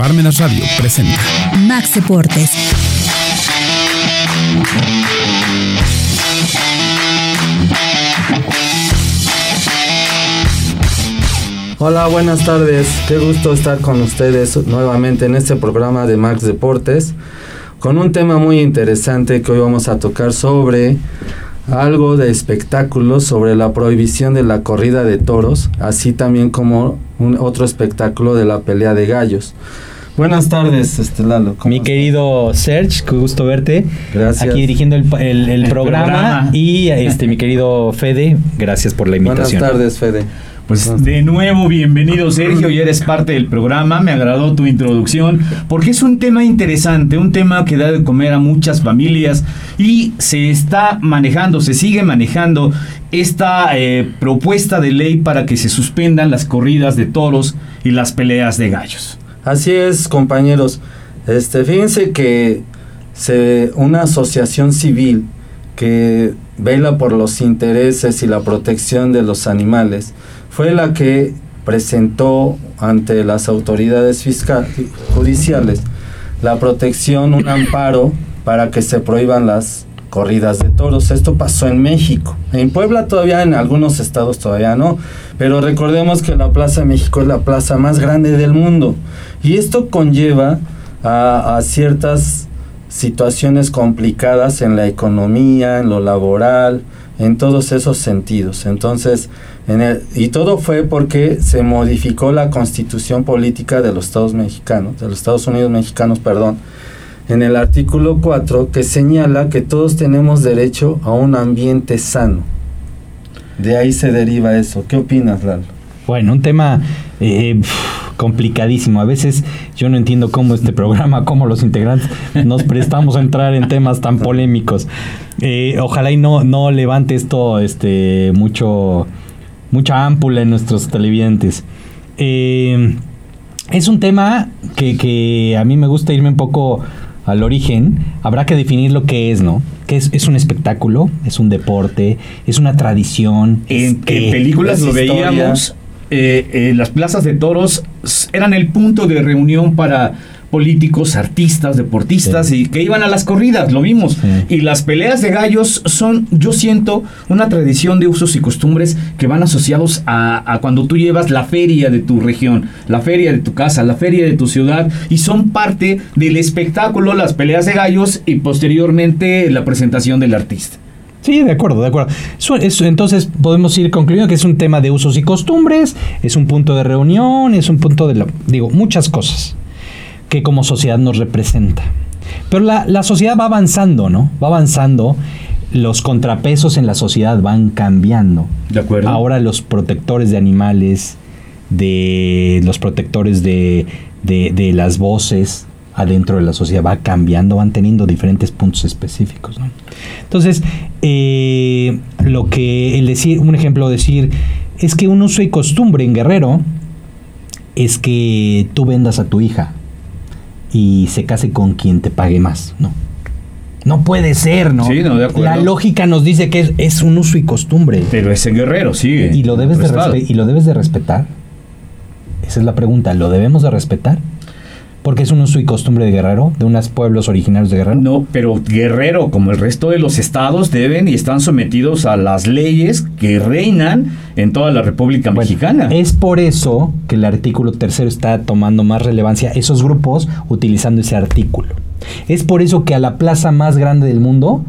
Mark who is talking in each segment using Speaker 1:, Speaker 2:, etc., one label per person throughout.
Speaker 1: Parmenas Radio presenta
Speaker 2: Max Deportes.
Speaker 3: Hola, buenas tardes. Qué gusto estar con ustedes nuevamente en este programa de Max Deportes con un tema muy interesante que hoy vamos a tocar sobre algo de espectáculos, sobre la prohibición de la corrida de toros, así también como un otro espectáculo de la pelea de gallos. Buenas tardes, este Lalo.
Speaker 4: Mi querido Serge, qué gusto verte.
Speaker 3: Gracias.
Speaker 4: Aquí dirigiendo el, el- el programa. Y este mi querido Fede, gracias por la
Speaker 3: Buenas
Speaker 4: invitación.
Speaker 3: tardes, Fede.
Speaker 5: Pues de nuevo, bienvenido Sergio, ya eres parte del programa, me agradó tu introducción, porque es un tema interesante, un tema que da de comer a muchas familias y se está manejando, se sigue manejando esta eh, propuesta de ley para que se suspendan las corridas de toros y las peleas de gallos.
Speaker 3: Así es, compañeros. Este, fíjense que se, una asociación civil que vela por los intereses y la protección de los animales fue la que presentó ante las autoridades fiscal, judiciales la protección, un amparo para que se prohíban las corridas de toros. Esto pasó en México. En Puebla todavía, en algunos estados todavía no. Pero recordemos que la Plaza de México es la plaza más grande del mundo. Y esto conlleva a, a ciertas situaciones complicadas en la economía, en lo laboral, en todos esos sentidos. Entonces, en el, y todo fue porque se modificó la constitución política de los Estados mexicanos, de los Estados Unidos mexicanos, perdón, en el artículo 4 que señala que todos tenemos derecho a un ambiente sano. De ahí se deriva eso. ¿Qué opinas, Lalo?
Speaker 4: Bueno, un tema eh, complicadísimo. A veces yo no entiendo cómo este programa, cómo los integrantes nos prestamos a entrar en temas tan polémicos. Eh, ojalá y no, no levante esto este, mucho, mucha ámpula en nuestros televidentes. Eh, es un tema que, que a mí me gusta irme un poco al origen. Habrá que definir lo que es, ¿no? Que es, es un espectáculo, es un deporte, es una tradición.
Speaker 5: En,
Speaker 4: que-
Speaker 5: en películas lo
Speaker 3: historia.
Speaker 5: veíamos, eh, eh, las plazas de toros eran el punto de reunión para políticos, artistas, deportistas
Speaker 4: Sí.
Speaker 5: y que iban a las corridas, lo vimos.
Speaker 4: Sí.
Speaker 5: Y las peleas de gallos son, yo siento, una tradición de usos y costumbres que van asociados a, a cuando tú llevas la feria de tu región, la feria de tu casa, la feria de tu ciudad y son parte del espectáculo, las peleas de gallos y posteriormente la presentación del artista.
Speaker 4: Sí, de acuerdo, de acuerdo. Entonces podemos ir concluyendo que es un tema de usos y costumbres, es un punto de reunión, es un punto de, la- digo, muchas cosas que como sociedad nos representa. Pero la, la sociedad va avanzando, ¿no? Va avanzando, los contrapesos en la sociedad van cambiando.
Speaker 5: ¿De acuerdo?
Speaker 4: Ahora los protectores de animales, de los protectores de, de- de las voces adentro de la sociedad va cambiando, van teniendo diferentes puntos específicos. ¿no? Entonces, eh, lo que el decir, un ejemplo decir, es que un uso y costumbre en Guerrero es que tú vendas a tu hija y se case con quien te pague más, ¿no? No puede ser, ¿no?
Speaker 5: Sí, no, de acuerdo.
Speaker 4: La lógica nos dice que es, es un uso y costumbre.
Speaker 5: Pero ese guerrero sigue.
Speaker 4: Y lo debes de y lo debes de respetar. Esa es la pregunta, ¿lo debemos de respetar? Porque es un uso y costumbre de Guerrero, de unos pueblos originarios de Guerrero.
Speaker 5: No, pero Guerrero, como el resto de los estados, deben y están sometidos a las leyes que reinan en toda la República
Speaker 4: Bueno,
Speaker 5: Mexicana.
Speaker 4: Es por eso que el artículo tercero está tomando más relevancia, esos grupos utilizando ese artículo. Es por eso que a la plaza más grande del mundo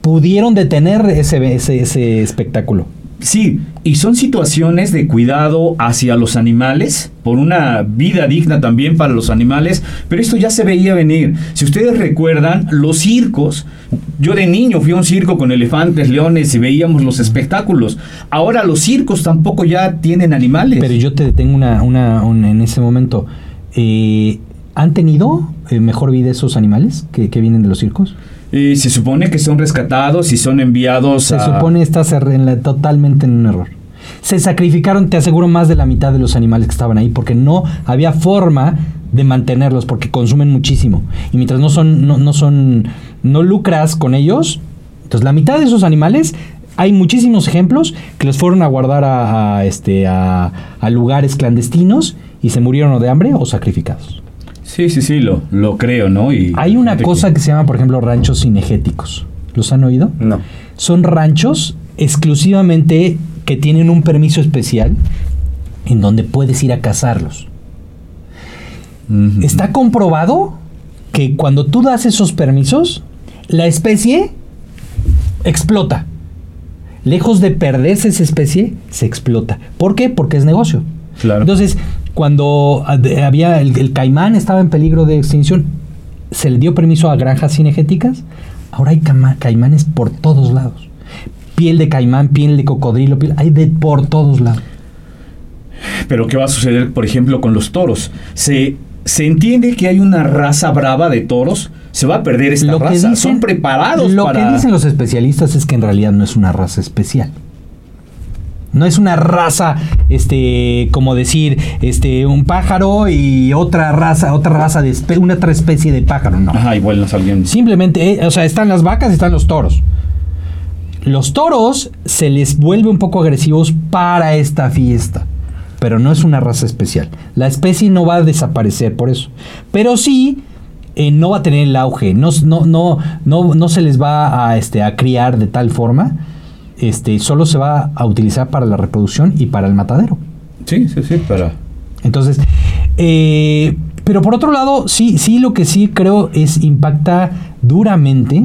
Speaker 4: pudieron detener ese, ese, ese espectáculo.
Speaker 5: Sí, y son situaciones de cuidado hacia los animales, por una vida digna también para los animales, pero esto ya se veía venir. Si ustedes recuerdan, los circos, yo de niño fui a un circo con elefantes, leones y veíamos los espectáculos. Ahora los circos tampoco ya tienen animales.
Speaker 4: Pero yo te detengo una, una, un- en ese momento. Eh, ¿Han tenido eh, mejor vida esos animales que, que vienen de los circos?
Speaker 5: Y se supone que son rescatados y son enviados
Speaker 4: Se
Speaker 5: a...
Speaker 4: supone estás en la- totalmente en un error. Se sacrificaron, te aseguro, más de la mitad de los animales que estaban ahí porque no había forma de mantenerlos porque consumen muchísimo. Y mientras no son, no, no son, no lucras con ellos, entonces la mitad de esos animales hay muchísimos ejemplos que los fueron a guardar a, a, este, a, a lugares clandestinos y se murieron o de hambre o sacrificados.
Speaker 5: Sí, sí, sí, lo, lo creo, ¿no? Y
Speaker 4: Hay una cosa que se llama, por ejemplo, ranchos cinegéticos. ¿Los han oído?
Speaker 3: No.
Speaker 4: Son ranchos exclusivamente que tienen un permiso especial en donde puedes ir a cazarlos. Está comprobado que cuando tú das esos permisos, la especie explota. Lejos de perderse esa especie, se explota. ¿Por qué? Porque es negocio.
Speaker 5: Claro.
Speaker 4: Entonces, cuando ah, había el, el caimán estaba en peligro de extinción, se le dio permiso a granjas cinegéticas. Ahora hay cama- caimanes por todos lados. Piel de caimán, piel de cocodrilo, piel, hay de por todos lados.
Speaker 5: Pero ¿qué va a suceder, por ejemplo, con los toros? Se, se entiende que hay una raza brava de toros. Se va a perder esta
Speaker 4: Lo que
Speaker 5: raza.
Speaker 4: dicen-
Speaker 5: Son preparados
Speaker 4: Lo
Speaker 5: para...
Speaker 4: que dicen los especialistas es que en realidad no es una raza especial. No es una raza, este, como decir, este, un pájaro y otra raza, otra raza de espe- una otra especie de pájaro, no.
Speaker 5: Ajá, igual no.
Speaker 4: Simplemente, eh, o sea, están las vacas y están los toros. Los toros se les vuelve un poco agresivos para esta fiesta, pero no es una raza especial. La especie no va a desaparecer por eso, pero sí eh, no va a tener el auge, no, no, no, no, no se les va a, este, a criar de tal forma, este, solo se va a utilizar para la reproducción y para el matadero.
Speaker 5: Sí, sí, sí, para...
Speaker 4: Entonces, eh, pero por otro lado, sí, sí, lo que sí creo es impacta duramente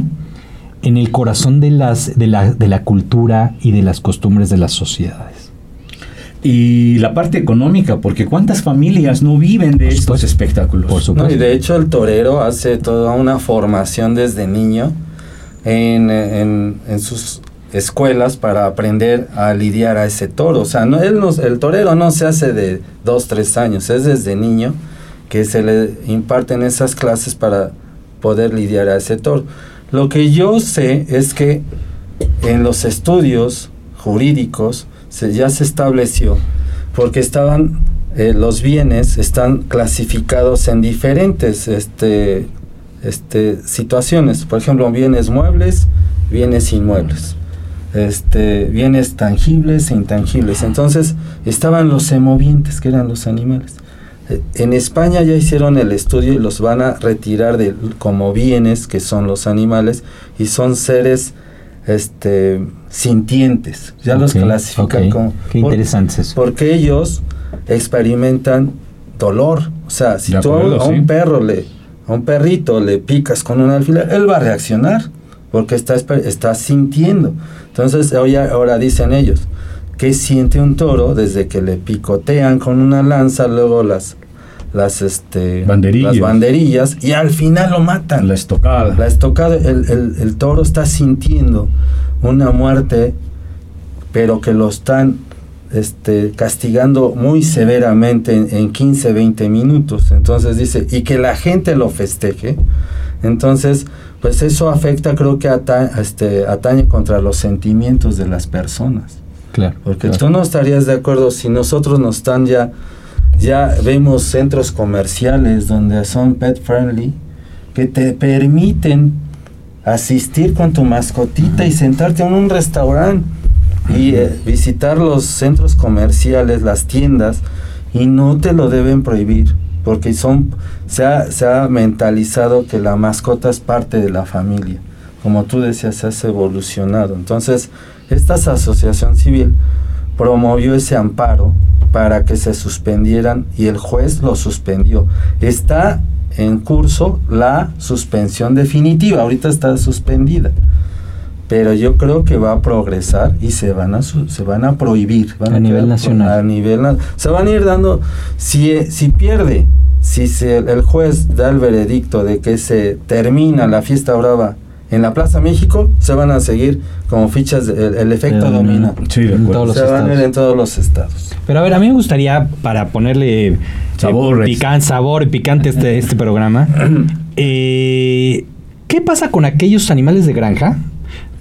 Speaker 4: en el corazón de las, de la, de la cultura y de las costumbres de las sociedades.
Speaker 5: Y la parte económica, porque ¿cuántas familias no viven de estos espectáculos?
Speaker 4: Por
Speaker 3: No,
Speaker 4: supuesto.
Speaker 3: y de hecho el torero hace toda una formación desde niño en, en- en sus escuelas para aprender a lidiar a ese toro. O sea, no, él no- el torero no se hace de dos, tres años, es desde niño que se le imparten esas clases para poder lidiar a ese toro. Lo que yo sé es que en los estudios jurídicos se, ya se estableció, porque estaban eh, los bienes están clasificados en diferentes este, este, situaciones. Por ejemplo, bienes muebles, bienes inmuebles, este, bienes tangibles e intangibles. Entonces estaban los semovientes, que eran los animales. Eh, En España ya hicieron el estudio y los van a retirar de, como bienes, que son los animales, y son seres este, sintientes. Ya los clasifican como...
Speaker 4: Qué
Speaker 3: por-
Speaker 4: interesante es eso.
Speaker 3: porque ellos experimentan dolor. O sea, si tú
Speaker 5: acuerdo,
Speaker 3: a un
Speaker 5: sí.
Speaker 3: perro le, a un perrito le picas con un alfiler, él va a reaccionar porque está, está sintiendo. Entonces, hoy- ahora dicen ellos, ¿qué siente un toro desde que le picotean con una lanza, luego las las este
Speaker 5: Banderillas.
Speaker 3: las banderillas y al final lo matan?
Speaker 5: La estocada.
Speaker 3: La estocada, el, el- el toro está sintiendo una muerte, pero que lo están este, castigando muy severamente en, en 15, 20 minutos. Entonces dice, y que la gente lo festeje. Entonces, pues eso afecta, creo que ata- este, atañe contra los sentimientos de las personas.
Speaker 4: Claro.
Speaker 3: Porque
Speaker 4: claro.
Speaker 3: tú no estarías de acuerdo si nosotros nos están ya, ya vemos centros comerciales donde son pet friendly, que te permiten asistir con tu mascotita y sentarte en un restaurante y eh, visitar los centros comerciales, las tiendas, y no te lo deben prohibir, porque son, se ha, se ha mentalizado que la mascota es parte de la familia. Como tú decías, has evolucionado. Entonces, esta asociación civil promovió ese amparo para que se suspendieran y el juez lo suspendió. Está en curso la suspensión definitiva, ahorita está suspendida. Pero yo creo que va a progresar y se van a su- se van a prohibir van
Speaker 4: A nivel nacional.
Speaker 3: A nivel se van a ir dando si eh, si pierde, si se, el juez da el veredicto de que se termina la fiesta brava en la Plaza México, se van a seguir como fichas de- el, el efecto dominó.
Speaker 5: Sí, de
Speaker 4: En
Speaker 5: acuerdo.
Speaker 4: todos los
Speaker 3: Se van a ir en todos los estados.
Speaker 4: Pero a ver, a mí me gustaría, para ponerle
Speaker 5: Sabor,
Speaker 4: eh, pican- sabor y picante este, este programa, eh, ¿qué pasa con aquellos animales de granja?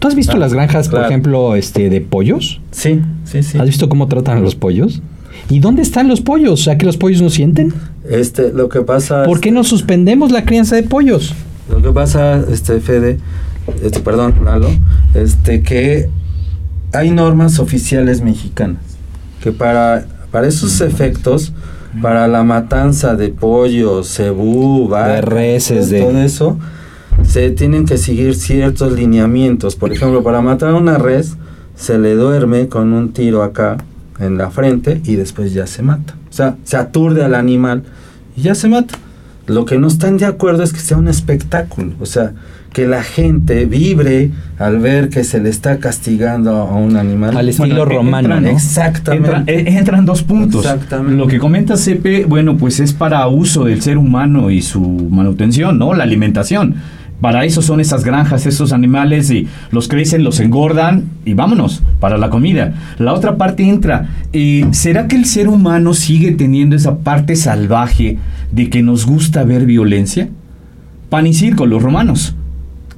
Speaker 4: ¿Tú has visto
Speaker 3: Ah,
Speaker 4: las granjas, por ejemplo, este, de pollos?
Speaker 3: Sí, sí, sí.
Speaker 4: ¿Has visto cómo tratan a los pollos? ¿Y dónde están los pollos? O sea, que los pollos no sienten.
Speaker 3: Este, lo que pasa
Speaker 4: ¿Por qué no suspendemos la crianza de pollos?
Speaker 3: Lo que pasa, este Fede, este, perdón, Lalo, este que hay normas oficiales mexicanas que para para esos efectos para la matanza de pollo, cebú,
Speaker 4: De
Speaker 3: vacas,
Speaker 4: reses, de-
Speaker 3: todo eso, se tienen que seguir ciertos lineamientos. Por ejemplo, para matar una res, se le duerme con un tiro acá en la frente y después ya se mata. O sea, se aturde al animal y ya se mata. Lo que no están de acuerdo es que sea un espectáculo. O sea, que la gente vibre al ver que se le está castigando a un animal.
Speaker 4: Al estilo
Speaker 5: Bueno,
Speaker 4: romano,
Speaker 5: entran-
Speaker 4: ¿no?
Speaker 3: Exactamente.
Speaker 5: Entra- eh, entran dos puntos.
Speaker 3: Exactamente.
Speaker 5: Lo que comenta Cepe, bueno, pues es para uso del ser humano y su manutención, ¿no? La alimentación. Para eso son esas granjas, esos animales y los crecen, los engordan y vámonos para la comida. La otra parte entra. eh, ¿Será que el ser humano sigue teniendo esa parte salvaje de que nos gusta ver violencia? Pan y circo, los romanos.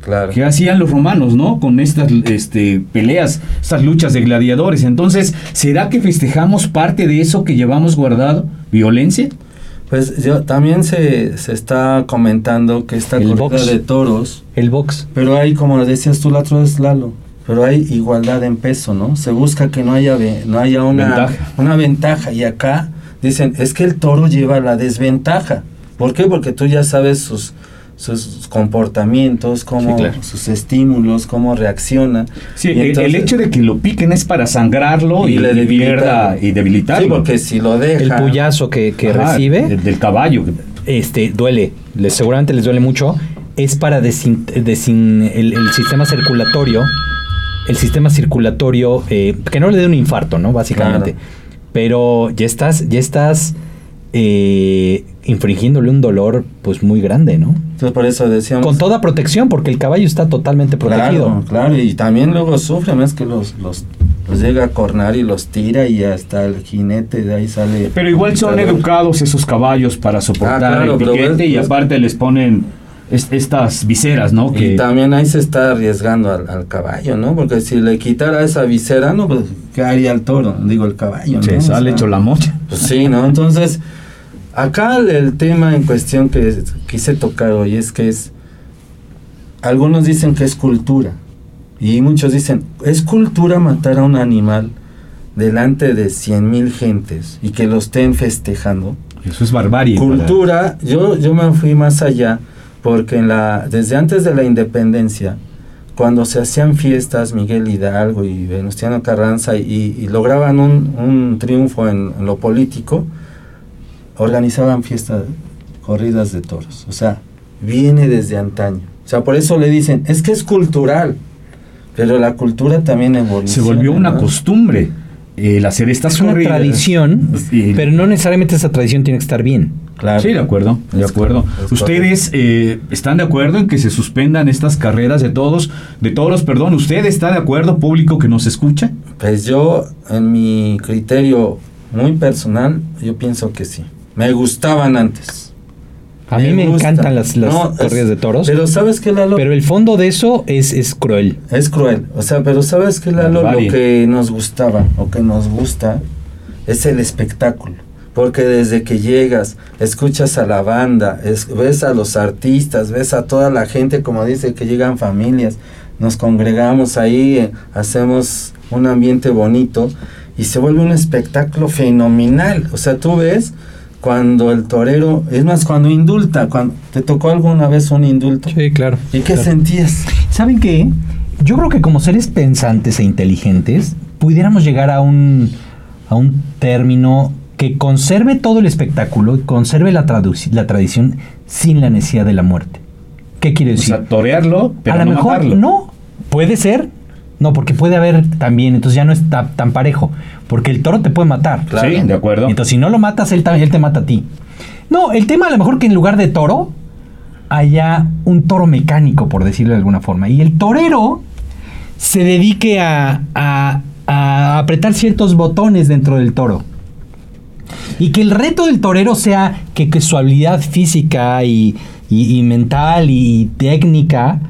Speaker 3: Claro.
Speaker 5: ¿Qué hacían los romanos, no? Con estas este, peleas, estas luchas de gladiadores. Entonces, ¿será que festejamos parte de eso que llevamos guardado? ¿Violencia?
Speaker 3: Pues yo también se, se está comentando que esta
Speaker 4: El
Speaker 3: corrida
Speaker 4: box.
Speaker 3: de toros,
Speaker 4: El box.
Speaker 3: pero hay, como decías tú la otra vez, Lalo, pero hay igualdad en peso, ¿no? Se busca que no haya, no haya una,
Speaker 5: Ventaja.
Speaker 3: una ventaja. Y acá dicen, es que el toro lleva la desventaja. ¿Por qué? Porque tú ya sabes sus, sus comportamientos, cómo,
Speaker 5: Sí, claro.
Speaker 3: sus estímulos, cómo reacciona.
Speaker 5: Sí, el, hecho de que lo piquen es para sangrarlo y,
Speaker 3: Y le
Speaker 5: y
Speaker 3: debilitarlo.
Speaker 5: y debilitarlo.
Speaker 3: Sí, porque si lo deja...
Speaker 4: El puyazo que, que
Speaker 5: Ajá,
Speaker 4: recibe,
Speaker 5: del, del caballo.
Speaker 4: este, duele. Les, seguramente les duele mucho. Es para desin, desin- el, el sistema circulatorio. El sistema circulatorio, eh, que no le dé un infarto, ¿no? Básicamente.
Speaker 3: Claro.
Speaker 4: Pero ya estás, ya estás eh, infringiéndole un dolor, pues muy grande, ¿no?
Speaker 3: Entonces por eso decíamos...
Speaker 4: Con toda protección, porque el caballo está totalmente protegido.
Speaker 3: Claro, claro, y también luego sufren, es que los, los, los llega a cornar y los tira y hasta el jinete de ahí sale.
Speaker 5: Pero igual son educados esos caballos para soportar
Speaker 3: Ah, claro,
Speaker 5: el piquete y aparte les ponen es- estas viseras, ¿no?
Speaker 3: Y también ahí se está arriesgando al, al caballo, ¿no? Porque si le quitara esa visera, ¿no? Pues, ¿qué haría el toro? Digo, el caballo, ¿no?
Speaker 5: se
Speaker 3: O
Speaker 5: sale
Speaker 3: sea,
Speaker 5: hecho la mocha.
Speaker 3: Pues sí, ¿no? Entonces, acá el, tema en cuestión que quise tocar hoy es que es, algunos dicen que es cultura y muchos dicen, es cultura matar a un animal delante de cien mil gentes y que lo estén festejando.
Speaker 5: Eso es barbarie. para-
Speaker 3: Cultura, yo, yo me fui más allá porque en la, desde antes de la independencia, cuando se hacían fiestas, Miguel Hidalgo y Venustiano Carranza y, y lograban un, un triunfo en, en lo político, organizaban fiestas, corridas de toros. O sea, viene desde antaño. O sea, por eso le dicen, es que es cultural, pero la cultura también evoluciona.
Speaker 5: Se volvió una
Speaker 3: ¿no?
Speaker 5: costumbre el hacer estas
Speaker 4: Es una
Speaker 5: corridas.
Speaker 4: tradición,
Speaker 5: Sí.
Speaker 4: pero no necesariamente esa tradición tiene que estar bien.
Speaker 3: Claro.
Speaker 5: Sí, de acuerdo, de
Speaker 3: Es
Speaker 5: acuerdo.
Speaker 3: correcto, es
Speaker 5: ¿Ustedes eh, están de acuerdo en que se suspendan estas carreras de todos, de todos, perdón? ¿Usted está de acuerdo, público que nos escucha?
Speaker 3: Pues yo, en mi criterio muy personal, yo pienso que sí. Me gustaban antes.
Speaker 4: A mí me
Speaker 3: gusta.
Speaker 4: encantan las, las
Speaker 3: No, es-
Speaker 4: corridas de toros, pero,
Speaker 3: Pero ¿sabes qué, Lalo?
Speaker 4: el fondo de eso es, es cruel.
Speaker 3: Es cruel. O sea, pero ¿sabes qué, Lalo? Lo que nos gustaba o que nos gusta es el espectáculo. Porque desde que llegas, escuchas a la banda, es- ves a los artistas, ves a toda la gente, como dice, que llegan familias, nos congregamos ahí, eh, hacemos un ambiente bonito y se vuelve un espectáculo fenomenal. O sea, tú ves cuando el torero, es más, cuando indulta, cuando te tocó alguna vez un indulto.
Speaker 4: claro.
Speaker 3: ¿Y qué sentías?
Speaker 4: ¿Saben qué? Yo creo que como seres pensantes e inteligentes, pudiéramos llegar a un, a un término que conserve todo el espectáculo y conserve la, la tradición sin la necesidad de la muerte. ¿Qué quiere
Speaker 5: O
Speaker 4: decir?
Speaker 5: sea, torearlo, pero
Speaker 4: a lo
Speaker 5: no
Speaker 4: mejor
Speaker 5: matarlo.
Speaker 4: no, puede ser. No, porque puede haber también, entonces ya no está tan parejo. Porque el toro te puede matar.
Speaker 3: Claro.
Speaker 5: Sí, de acuerdo.
Speaker 4: Entonces, si no lo matas, él, te mata a ti. No, el tema a lo mejor que en lugar de toro haya un toro mecánico, por decirlo de alguna forma. Y el torero se dedique a, a- a apretar ciertos botones dentro del toro. Y que el reto del torero sea que, que su habilidad física y, y- y mental y técnica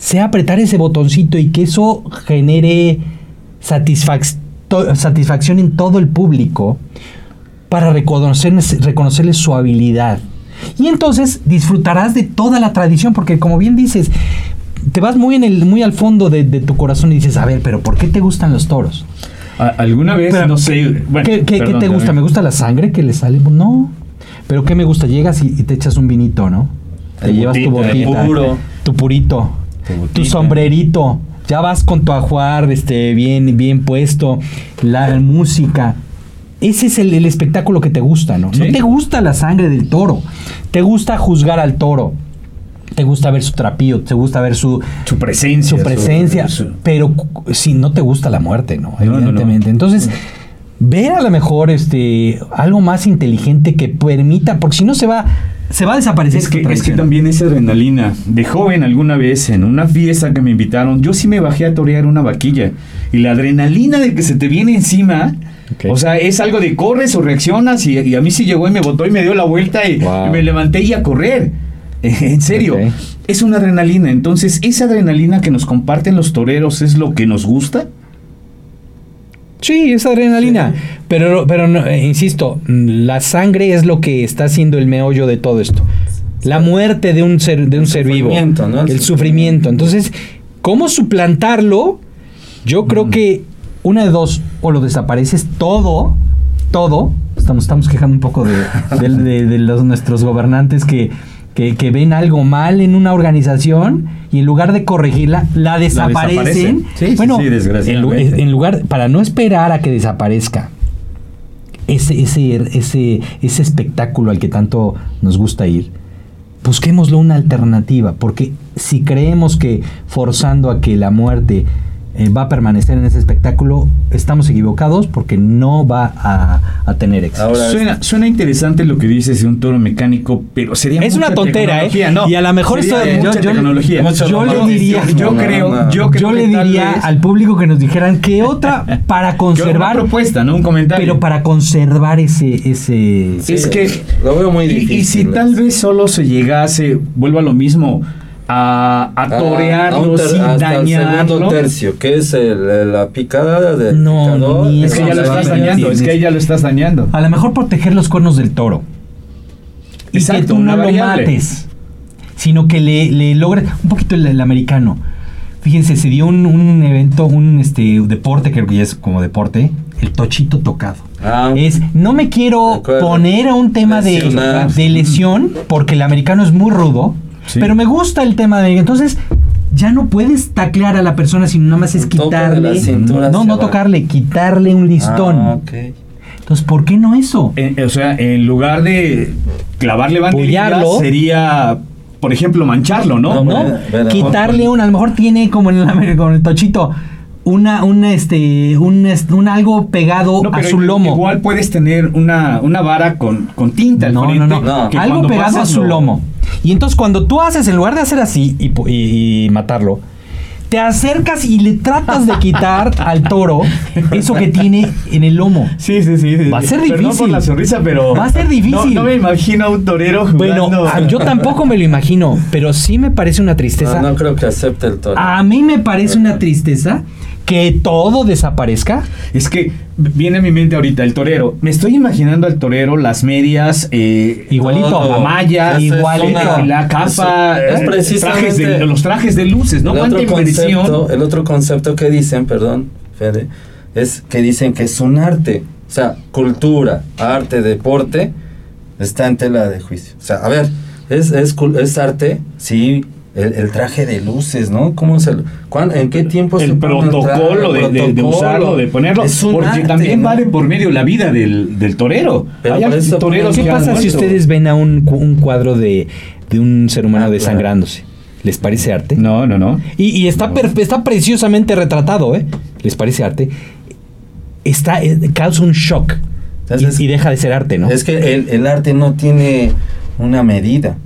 Speaker 4: sea apretar ese botoncito y que eso genere satisfac- satisfacción en todo el público para reconocer, reconocerle su habilidad. Y entonces disfrutarás de toda la tradición, porque como bien dices, te vas muy, en el, muy al fondo de, de tu corazón y dices, a ver, pero ¿por qué te gustan los toros?
Speaker 5: ¿Alguna vez?
Speaker 4: Pero,
Speaker 5: no sé. bueno,
Speaker 4: ¿Qué, qué- qué
Speaker 5: perdón,
Speaker 4: te gusta?
Speaker 5: también.
Speaker 4: ¿Me gusta la sangre que le sale? No. ¿Pero qué me gusta? Llegas y, y te echas un vinito, ¿no? Te llevas tu
Speaker 5: botita, el
Speaker 4: botita.
Speaker 3: puro.
Speaker 4: Tu purito.
Speaker 5: Tu
Speaker 4: sombrerito. Ya vas con tu ajuar este, bien, bien puesto. La música. Ese es el, el espectáculo que te gusta, ¿no?
Speaker 5: Sí.
Speaker 4: No te gusta la sangre del toro. Te gusta juzgar al toro. Te gusta ver su trapío. Te gusta ver su,
Speaker 5: Su presencia.
Speaker 4: su presencia,
Speaker 5: su-
Speaker 4: pero si no te gusta la muerte, ¿no?
Speaker 5: No, no, no.
Speaker 4: Evidentemente. Entonces, ver a lo mejor este algo más inteligente que permita, porque si no se va se va a desaparecer
Speaker 5: Es que, es que
Speaker 4: tradición.
Speaker 5: también esa adrenalina. De joven, alguna vez, en una fiesta que me invitaron, yo sí me bajé a torear una vaquilla. Y la adrenalina de que se te viene encima. O sea, es algo de corres o reaccionas. Y, y a mí sí llegó y me botó y me dio la vuelta. Y,
Speaker 4: Wow.
Speaker 5: y me levanté y a correr. En serio. Es una adrenalina. Entonces, esa adrenalina que nos comparten los toreros es lo que nos gusta.
Speaker 4: Sí, es adrenalina, pero pero no, eh, insisto, mm, la sangre es lo que está haciendo el meollo de todo esto. La muerte de un ser de un
Speaker 3: El
Speaker 4: ser vivo,
Speaker 3: ¿no?
Speaker 4: el
Speaker 3: El
Speaker 4: sufrimiento. Entonces, ¿cómo suplantarlo? Yo creo que una de dos o lo desapareces todo, todo. Estamos estamos quejando un poco de, de- de- de los nuestros gobernantes que que, que ven algo mal en una organización y en lugar de corregirla, la desaparecen.
Speaker 5: desaparecen. Sí, sí,
Speaker 4: bueno,
Speaker 5: sí,
Speaker 4: en,
Speaker 5: desgraciadamente.
Speaker 4: en lugar, para no esperar a que desaparezca ese, ese, ese, ese espectáculo al que tanto nos gusta ir, busquémoslo una alternativa, porque si creemos que forzando a que la muerte eh, va a permanecer en ese espectáculo, estamos equivocados porque no va a, a tener éxito.
Speaker 3: Ahora,
Speaker 5: Suena, suena interesante lo que dices de un toro mecánico, pero sería
Speaker 4: Es
Speaker 5: mucha
Speaker 4: una tontera, ¿eh?
Speaker 5: No,
Speaker 4: Y a lo mejor
Speaker 5: sería
Speaker 4: esto-
Speaker 5: mucha
Speaker 4: yo- yo-
Speaker 5: tecnología.
Speaker 4: yo le diría-
Speaker 5: yo
Speaker 3: no,
Speaker 5: creo,
Speaker 3: no.
Speaker 5: yo creo
Speaker 4: Yo le
Speaker 5: que tal
Speaker 4: diría
Speaker 5: vez-
Speaker 4: al público que nos dijeran que otra para conservar,
Speaker 5: una propuesta, ¿no? Un comentario.
Speaker 4: pero para conservar ese, ese,
Speaker 3: Sí,
Speaker 5: es que
Speaker 3: lo veo muy
Speaker 5: y-
Speaker 3: difícil.
Speaker 5: Y, si tal vez solo se llegase, vuelvo a lo mismo, a, a
Speaker 3: Ah,
Speaker 5: torearlo
Speaker 3: a ter-
Speaker 5: sin
Speaker 3: hasta el
Speaker 5: dañarlo.
Speaker 3: segundo tercio, que es el- la picada del
Speaker 4: No,
Speaker 3: picador.
Speaker 4: ni
Speaker 5: Es que ya lo estás dañando, es que ya lo estás dañando.
Speaker 4: A lo mejor proteger los cuernos del toro. Y que
Speaker 5: Exacto,
Speaker 4: tú no lo
Speaker 5: variable.
Speaker 4: mates, sino que le, le logres un poquito el, el americano. Fíjense, se dio un, un evento, un este deporte, creo que ya es como deporte, el tochito tocado.
Speaker 3: Ah,
Speaker 4: Es, no me
Speaker 3: De
Speaker 4: quiero poner a un tema de, de lesión, porque el americano es muy rudo,
Speaker 5: Sí.
Speaker 4: pero me gusta el tema de... Entonces, ya no puedes taclear a la persona, sino nada más es quitarle... no, no
Speaker 3: abajo.
Speaker 4: tocarle, quitarle un listón.
Speaker 3: Ah, ok.
Speaker 4: Entonces, ¿por qué no eso?
Speaker 5: En- o sea, en lugar de clavarle banderillas, sería, por ejemplo, mancharlo, ¿no?
Speaker 3: No,
Speaker 4: ¿no? Quitarle un, a lo mejor tiene como en el, con el tochito, una, una, este, un, un algo pegado
Speaker 5: No,
Speaker 4: a su lomo.
Speaker 5: Igual puedes tener una, una vara con, con tinta al
Speaker 4: No, no,
Speaker 5: frente.
Speaker 4: no,
Speaker 3: No.
Speaker 5: que
Speaker 4: Algo pegado a su
Speaker 5: lo-
Speaker 4: lomo. Y entonces cuando tú haces, en lugar de hacer así y, pu- y- y matarlo, te acercas y le tratas de quitar al toro eso que tiene en el lomo.
Speaker 5: Sí, sí, sí. sí.
Speaker 4: Va a ser
Speaker 5: Perdón
Speaker 4: difícil.
Speaker 5: por la sonrisa, pero.
Speaker 4: Va a ser difícil.
Speaker 5: No, no me imagino a un torero jugando.
Speaker 4: Bueno, a- yo tampoco me lo imagino, pero sí me parece una tristeza.
Speaker 3: No, no creo que acepte el toro.
Speaker 4: A mí me parece una tristeza que todo desaparezca.
Speaker 5: Es que viene a mi mente ahorita el torero. Me estoy imaginando al torero, las medias, eh,
Speaker 4: Igualito.
Speaker 3: Todo.
Speaker 5: la malla,
Speaker 3: es
Speaker 4: igualito.
Speaker 3: una-
Speaker 5: la capa,
Speaker 3: es
Speaker 5: eh, trajes de- los trajes de luces, ¿no?
Speaker 3: el,
Speaker 5: ¿Cuánta
Speaker 3: otro concepto, el otro concepto que dicen, perdón, Fede, es que dicen que es un arte. O sea, cultura, arte, deporte, está en tela de juicio. O sea, a ver, es, es, cul- es arte, sí, el, el traje de luces, ¿no? ¿Cómo se lo- cuán- ¿En qué tiempo se
Speaker 5: el
Speaker 3: pone un traje?
Speaker 5: protocolo de, de- de
Speaker 3: protocolo.
Speaker 5: usarlo, de ponerlo,
Speaker 3: Es un
Speaker 5: porque
Speaker 3: arte,
Speaker 5: también
Speaker 3: ¿no?
Speaker 5: vale por medio la vida del, del torero.
Speaker 3: Pero
Speaker 5: Hay
Speaker 3: por eso
Speaker 5: toreros
Speaker 4: ¿Qué pasa si ustedes ven a un, cu- un cuadro de, de un ser humano
Speaker 3: Ah,
Speaker 4: desangrándose? ¿Les parece arte?
Speaker 5: No, no, no.
Speaker 4: Y, y está, per- está preciosamente retratado, ¿eh? ¿Les parece arte? Está, eh, causa un shock. Y- deja de ser arte, ¿no?
Speaker 3: Es que el, el arte no tiene una medida.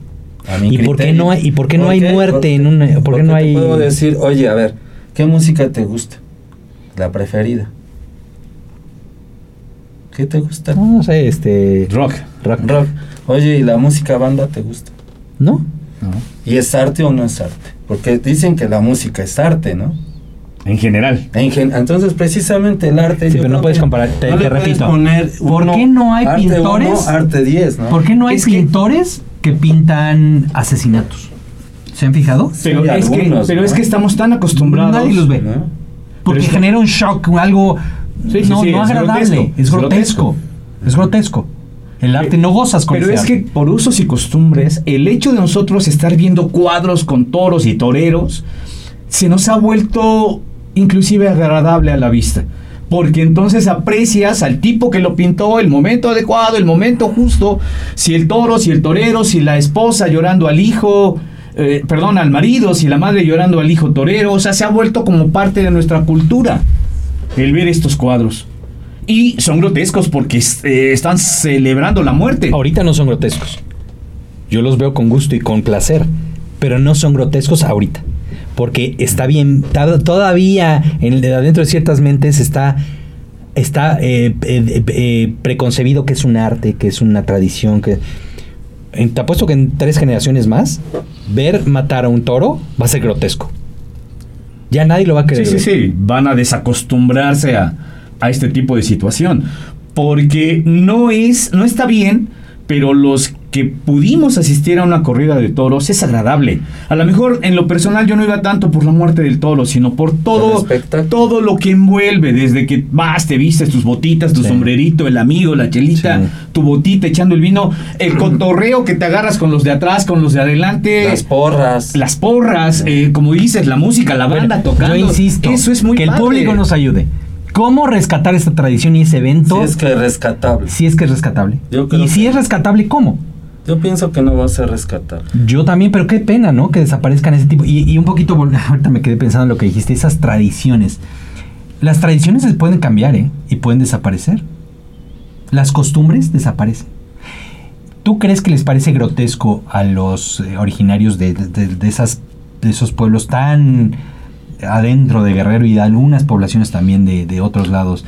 Speaker 4: ¿Y por qué no hay- y por qué no hay
Speaker 3: Porque-
Speaker 4: muerte en una- por qué no
Speaker 3: te puedo decir, oye, a ver, ¿qué música te gusta? La preferida. ¿Qué te gusta?
Speaker 4: No, no sé, este.
Speaker 5: Rock.
Speaker 4: rock.
Speaker 3: Rock. Oye, ¿y la música banda te gusta?
Speaker 4: ¿No?
Speaker 3: ¿Y es arte o no es arte? Porque dicen que la música es arte, ¿no?
Speaker 5: En general.
Speaker 3: En gen- entonces, precisamente el arte.
Speaker 4: Sí, pero no puedes comparar, te-
Speaker 3: no
Speaker 4: te repito.
Speaker 3: poner
Speaker 4: ¿Por qué no hay
Speaker 3: arte
Speaker 4: pintores?
Speaker 3: uno, arte 10, ¿no?
Speaker 4: ¿Por qué no hay
Speaker 5: Es
Speaker 4: pintores que... pintan asesinatos? ¿Se han fijado?
Speaker 5: Pero,
Speaker 3: Sí,
Speaker 5: es, que,
Speaker 3: algunos,
Speaker 5: pero
Speaker 3: ¿no?
Speaker 5: es que estamos tan acostumbrados.
Speaker 4: Nadie los ve.
Speaker 3: ¿No?
Speaker 4: Porque
Speaker 5: es que-
Speaker 4: genera un shock, algo
Speaker 5: Sí, sí,
Speaker 4: no,
Speaker 5: sí,
Speaker 4: no
Speaker 5: es
Speaker 4: agradable,
Speaker 5: grotesco,
Speaker 4: es
Speaker 5: es
Speaker 4: grotesco. Es grotesco. El arte no gozas con
Speaker 5: Pero
Speaker 4: ese
Speaker 5: es que por usos y costumbres, el hecho de nosotros estar viendo cuadros con toros y toreros, se nos ha vuelto inclusive agradable a la vista. Porque entonces aprecias al tipo que lo pintó, el momento adecuado, el momento justo, si el toro, si el torero, si la esposa llorando al hijo, eh, perdón, al marido, si la madre llorando al hijo torero, o sea, se ha vuelto como parte de nuestra cultura el ver estos cuadros. Y son grotescos porque eh, están celebrando la muerte.
Speaker 6: Ahorita no son grotescos. Yo los veo con gusto y con placer, pero no son grotescos ahorita. Porque está bien, todavía en, dentro de ciertas mentes está, está eh, eh, eh, preconcebido que es un arte, que es una tradición, que... Te apuesto que en tres generaciones más, ver matar a un toro va a ser grotesco. Ya nadie lo va a
Speaker 5: Sí,
Speaker 6: querer.
Speaker 5: sí,
Speaker 6: ver.
Speaker 5: sí. Van a desacostumbrarse a, a este tipo de situación. Porque no es, no está bien, pero los que pudimos asistir a una corrida de toros es agradable. A lo mejor en lo personal yo no iba tanto por la muerte del toro, sino por todo, todo lo que envuelve, desde que vas, te vistes tus botitas, tu
Speaker 6: Sí.
Speaker 5: sombrerito, el amigo, la chelita,
Speaker 6: Sí.
Speaker 5: tu botita echando el vino, el cotorreo que te agarras con los de atrás, con los de adelante.
Speaker 3: Las porras.
Speaker 5: Las porras, eh, como dices, la música, la banda
Speaker 4: Bueno,
Speaker 5: tocando.
Speaker 4: Yo insisto,
Speaker 5: Eso es muy
Speaker 4: que el público nos ayude. ¿Cómo rescatar esta tradición y ese evento?
Speaker 3: Sí, es que rescatable.
Speaker 4: si es que es rescatable.
Speaker 3: Yo creo
Speaker 4: y si
Speaker 3: que-
Speaker 4: es rescatable, ¿cómo?
Speaker 3: Yo pienso que no va a ser rescatable.
Speaker 4: Yo también, pero qué pena, ¿no? Que desaparezcan ese tipo. Y, un poquito, ahorita me quedé pensando en lo que dijiste, esas tradiciones. Las tradiciones se pueden cambiar, ¿eh? Y pueden desaparecer. Las costumbres desaparecen. ¿Tú crees que les parece grotesco a los eh, originarios de esas, de esos pueblos tan adentro de Guerrero y de algunas poblaciones también de, de otros lados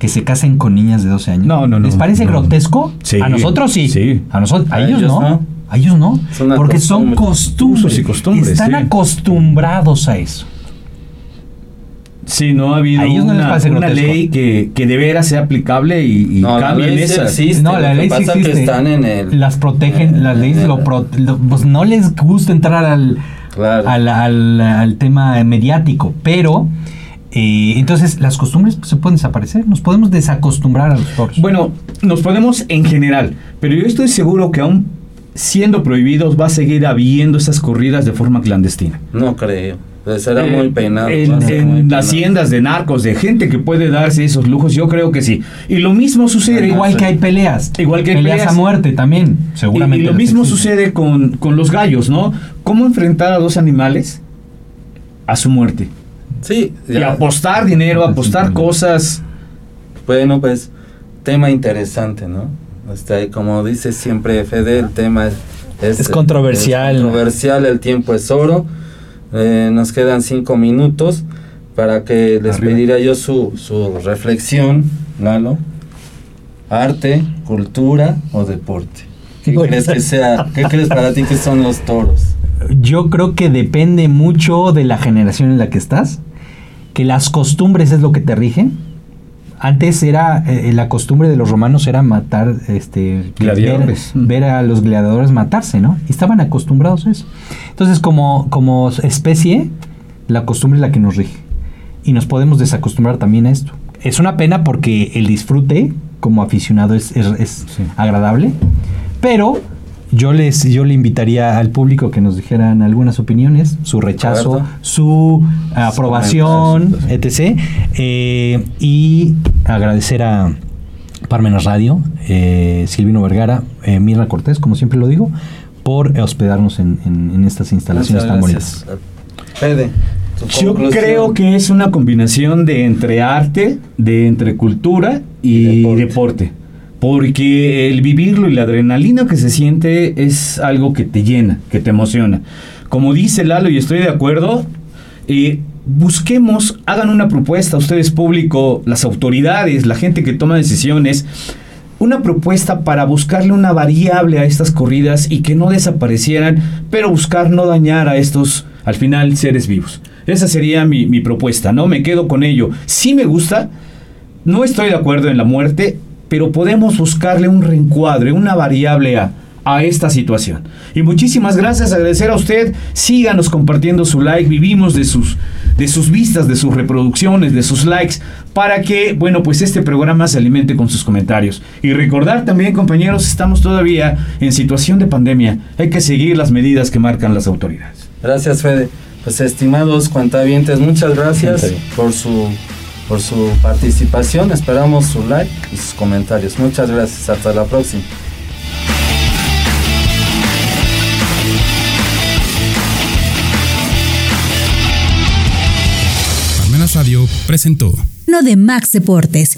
Speaker 4: que se casen con niñas de 12 años?
Speaker 5: No, no, no,
Speaker 4: ¿Les parece
Speaker 5: no.
Speaker 4: grotesco?
Speaker 5: Sí.
Speaker 4: A nosotros sí.
Speaker 5: Sí.
Speaker 4: A nosotros, a,
Speaker 3: A
Speaker 4: ellos,
Speaker 3: ellos
Speaker 4: no.
Speaker 3: no.
Speaker 4: A ellos no. Porque son
Speaker 3: costumbre.
Speaker 4: costumbres.
Speaker 5: Usos y costumbres,
Speaker 4: Están
Speaker 5: sí.
Speaker 4: acostumbrados a eso.
Speaker 5: Sí, no ha habido
Speaker 4: no
Speaker 5: una, ley que, que de veras sea aplicable y, y
Speaker 3: No, la
Speaker 5: cambien
Speaker 3: ley sí
Speaker 5: esas.
Speaker 3: existe.
Speaker 4: No, la ley sí
Speaker 3: pasa
Speaker 4: existe.
Speaker 3: que están en el...
Speaker 4: Las protegen,
Speaker 3: en-
Speaker 4: las leyes
Speaker 3: en
Speaker 4: lo, pro- lo- Pues no les gusta entrar al,
Speaker 3: Claro.
Speaker 4: al, al- al tema mediático, pero eh, entonces las costumbres pues, se pueden desaparecer. Nos podemos desacostumbrar a los toros.
Speaker 5: Bueno, nos podemos en general, pero yo estoy seguro que aún siendo prohibidos va a seguir habiendo esas corridas de forma clandestina.
Speaker 3: No creo. Pues será
Speaker 5: Eh,
Speaker 3: muy peinado.
Speaker 5: En,
Speaker 3: va a ser
Speaker 5: en
Speaker 3: muy
Speaker 5: haciendas de narcos, de gente que puede darse esos lujos, yo creo que sí. Y lo mismo sucede.
Speaker 4: Igual que hay peleas.
Speaker 5: Igual que hay
Speaker 4: peleas,
Speaker 5: peleas.
Speaker 4: a muerte también, seguramente.
Speaker 5: Y, lo mismo
Speaker 4: existen.
Speaker 5: sucede con, con los gallos, ¿no? ¿Cómo enfrentar a dos animales a su muerte?
Speaker 3: Sí.
Speaker 5: Y apostar dinero, apostar cosas.
Speaker 3: Bueno, pues, tema interesante, ¿no? Este, como dice siempre Fede, el tema es...
Speaker 6: Es controversial.
Speaker 3: es controversial, el tiempo es oro. Eh, nos quedan cinco minutos para que les
Speaker 5: Arriba.
Speaker 3: pediría yo su, su reflexión, Lalo. Arte, cultura o deporte. ¿Qué crees que sea? ¿Qué crees para ti que son los toros?
Speaker 4: Yo creo que depende mucho de la generación en la que estás, que las costumbres es lo que te rigen. Antes era, eh, la costumbre de los romanos era matar, este, ver,
Speaker 5: Gladiadores.
Speaker 4: ver a los gladiadores matarse, ¿no? Y estaban acostumbrados a eso. Entonces, como, como especie, la costumbre es la que nos rige. Y nos podemos desacostumbrar también a esto. Es una pena porque el disfrute como aficionado es, es- es
Speaker 5: Sí.
Speaker 4: agradable, pero yo les yo le invitaría al público que nos dijeran algunas opiniones, su rechazo, su aprobación, etc. Eh, y agradecer a Parmenas Radio, eh, Silvino Vergara, eh, Mirra Cortés, como siempre lo digo, por hospedarnos en, en- en estas instalaciones
Speaker 3: Muchas
Speaker 4: tan
Speaker 3: gracias.
Speaker 4: bonitas.
Speaker 5: Yo creo que es una combinación de entre arte, de entre cultura y,
Speaker 3: Y deporte.
Speaker 5: deporte. Porque el vivirlo y la adrenalina que se siente es algo que te llena, que te emociona. Como dice Lalo, y estoy de acuerdo, eh, busquemos, hagan una propuesta, ustedes público, las autoridades, la gente que toma decisiones, una propuesta para buscarle una variable a estas corridas y que no desaparecieran, pero buscar no dañar a estos, al final, seres vivos. Esa sería mi, mi propuesta, ¿no? Me quedo con ello. Sí me gusta, no estoy de acuerdo en la muerte, pero podemos buscarle un reencuadre, una variable a, a esta situación. Y muchísimas gracias, agradecer a usted, síganos compartiendo su like, vivimos de sus, de sus vistas, de sus reproducciones, de sus likes, para que, bueno, pues este programa se alimente con sus comentarios. Y recordar también, compañeros, estamos todavía en situación de pandemia. Hay que seguir las medidas que marcan las autoridades.
Speaker 3: Gracias, Fede. Pues estimados cuantavientes, muchas gracias por su por su participación. Esperamos su like y sus comentarios. Muchas gracias. Hasta la próxima.
Speaker 7: Palmenas Radio presentó.
Speaker 2: No de Max Deportes.